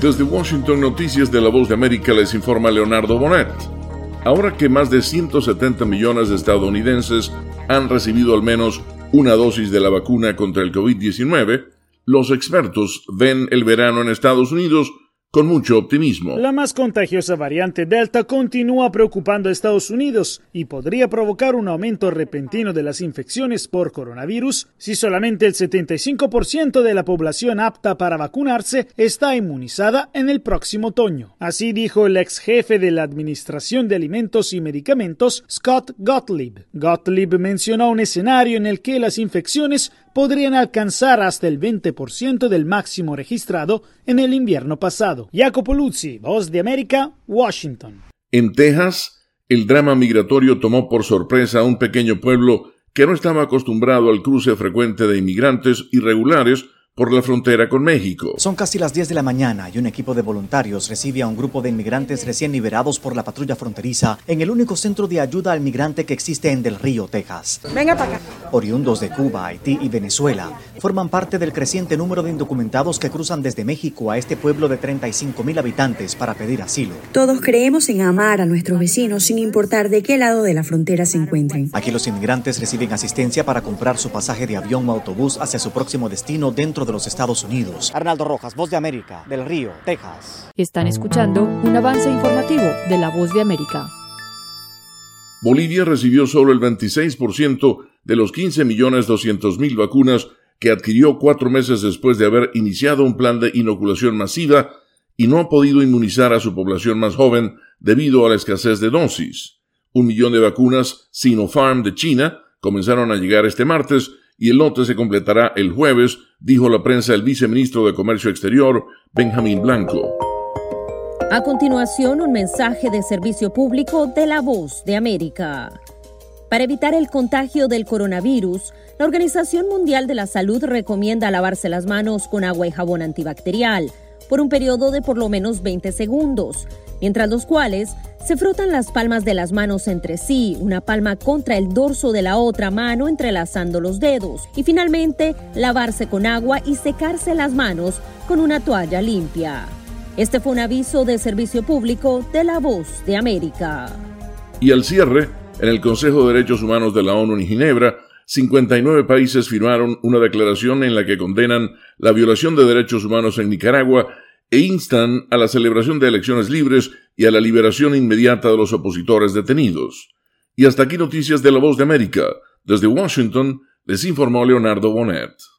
Desde Washington Noticias de la Voz de América les informa Leonardo Bonet. Ahora que más de 170 millones de estadounidenses han recibido al menos una dosis de la vacuna contra el COVID-19, los expertos ven el verano en Estados Unidos con mucho optimismo. La más contagiosa variante Delta continúa preocupando a Estados Unidos y podría provocar un aumento repentino de las infecciones por coronavirus si solamente el 75% de la población apta para vacunarse está inmunizada en el próximo otoño. Así dijo el ex jefe de la Administración de Alimentos y Medicamentos, Scott Gottlieb. Gottlieb mencionó un escenario en el que las infecciones podrían alcanzar hasta el 20% del máximo registrado en el invierno pasado. Jacopo Luzzi, Voz de América, Washington. En Texas, el drama migratorio tomó por sorpresa a un pequeño pueblo que no estaba acostumbrado al cruce frecuente de inmigrantes irregulares por la frontera con México. Son casi las 10 de la mañana y un equipo de voluntarios recibe a un grupo de inmigrantes recién liberados por la patrulla fronteriza en el único centro de ayuda al migrante que existe en Del Río, Texas. Venga para acá. Oriundos de Cuba, Haití y Venezuela forman parte del creciente número de indocumentados que cruzan desde México a este pueblo de 35 mil habitantes para pedir asilo. Todos creemos en amar a nuestros vecinos sin importar de qué lado de la frontera se encuentren. Aquí los inmigrantes reciben asistencia para comprar su pasaje de avión o autobús hacia su próximo destino dentro de los Estados Unidos. Arnaldo Rojas, Voz de América, del Río, Texas. Están escuchando un avance informativo de la Voz de América. Bolivia recibió solo el 26% de los 15.200.000 vacunas que adquirió cuatro meses después de haber iniciado un plan de inoculación masiva y no ha podido inmunizar a su población más joven debido a la escasez de dosis. Un millón de vacunas Sinopharm de China comenzaron a llegar este martes y el lote se completará el jueves, dijo la prensa el viceministro de Comercio Exterior, Benjamín Blanco. A continuación, un mensaje de servicio público de la voz de América. Para evitar el contagio del coronavirus, la Organización Mundial de la Salud recomienda lavarse las manos con agua y jabón antibacterial por un periodo de por lo menos 20 segundos, mientras los cuales se frotan las palmas de las manos entre sí, una palma contra el dorso de la otra mano entrelazando los dedos y finalmente lavarse con agua y secarse las manos con una toalla limpia. Este fue un aviso de servicio público de la voz de América. Y al cierre, en el Consejo de Derechos Humanos de la ONU en Ginebra, 59 países firmaron una declaración en la que condenan la violación de derechos humanos en Nicaragua e instan a la celebración de elecciones libres y a la liberación inmediata de los opositores detenidos. Y hasta aquí noticias de la voz de América. Desde Washington les informó Leonardo Bonet.